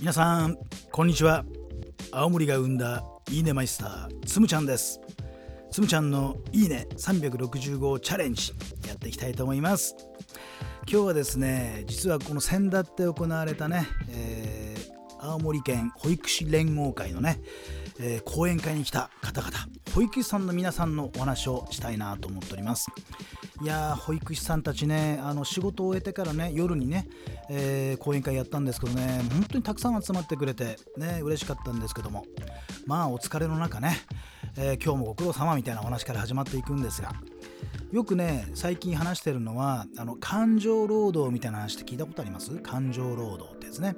皆さんこんにちは。青森が生んだいいねマイスターつむちゃんです。つむちゃんのいいね365チャレンジやっていきたいと思います。今日はですね実はこの先だって行われたね、えー、青森県保育士連合会のね、えー、講演会に来た方々保育士さんの皆さんのお話をしたいなと思っております。いや保育士さんたちねあの仕事を終えてからね夜にね、えー、講演会やったんですけどね本当にたくさん集まってくれてね嬉しかったんですけどもまあお疲れの中ね、えー、今日もご苦労様みたいなお話から始まっていくんですがよくね最近話してるのはあの感情労働みたいな話って聞いたことあります？感情労働ってですね、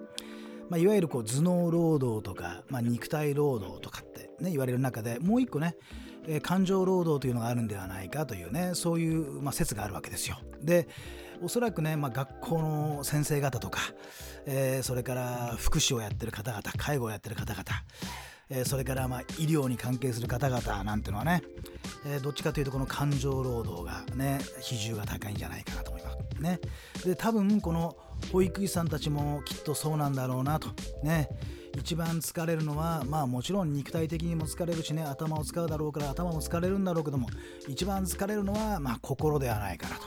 まあ、いわゆるこう頭脳労働とか、まあ、肉体労働とかってね言われる中でもう一個ねえ、感情労働というのがあるんではないかというねそういう、まあ、説があるわけですよ。でおそらくね、まあ、学校の先生方とか、えー、それから福祉をやってる方々介護をやってる方々えそれからまあ医療に関係する方々なんてのはね、え、どっちかというとこの感情労働がね比重が高いんじゃないかなと思いますね。で多分この保育士さんたちもきっとそうなんだろうなとね一番疲れるのはまあもちろん肉体的にも疲れるしね頭を使うだろうから頭も疲れるんだろうけども一番疲れるのはまあ心ではないかなと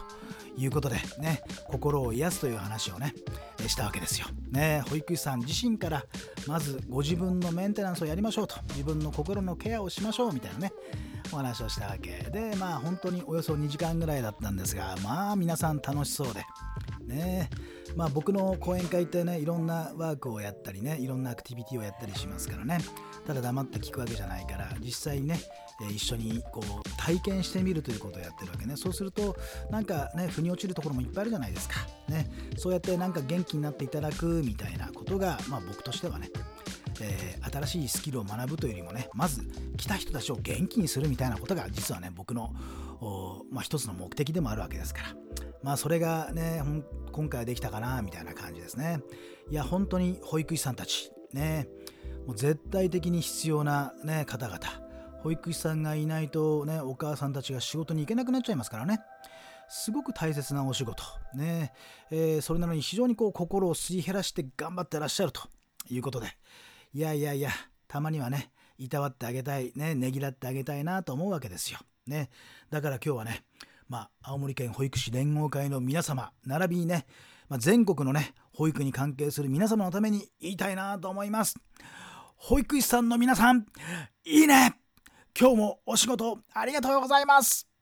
いうことでね心を癒すという話をねしたわけですよ。ね保育士さん自身からまずご自分のメンテナンスをやりましょうと自分の心のケアをしましょうみたいなねお話をしたわけでまあ本当におよそ2時間ぐらいだったんですがまあ皆さん楽しそうでねまあ僕の講演会ってねいろんなワークをやったりねいろんなアクティビティをやったりしますからね。ただ黙って聞くわけじゃないから実際にね一緒にこう体験してみるということをやってるわけね。そうするとなんかね腑に落ちるところもいっぱいあるじゃないですか。ね。そうやってなんか元気になっていただくみたいなことがまあ僕としてはねえー、新しいスキルを学ぶというよりもねまず来た人たちを元気にするみたいなことが実はね僕の、まあ、一つの目的でもあるわけですから。まあそれがね今回はできたかなみたいな感じですね。いや本当に保育士さんたちねもう絶対的に必要な、ね、方々保育士さんがいないとねお母さんたちが仕事に行けなくなっちゃいますからね。すごく大切なお仕事ね、えー、それなのに非常にこう心をすり減らして頑張ってらっしゃるということで。いやいやいやたまにはねいたわってあげたいねねぎらってあげたいなと思うわけですよ。ね、だから今日はねまあ、青森県保育士連合会の皆様並びにね、まあ、全国のね保育に関係する皆様のために言いたいなと思います。保育士さんの皆さんいいね。今日もお仕事ありがとうございます。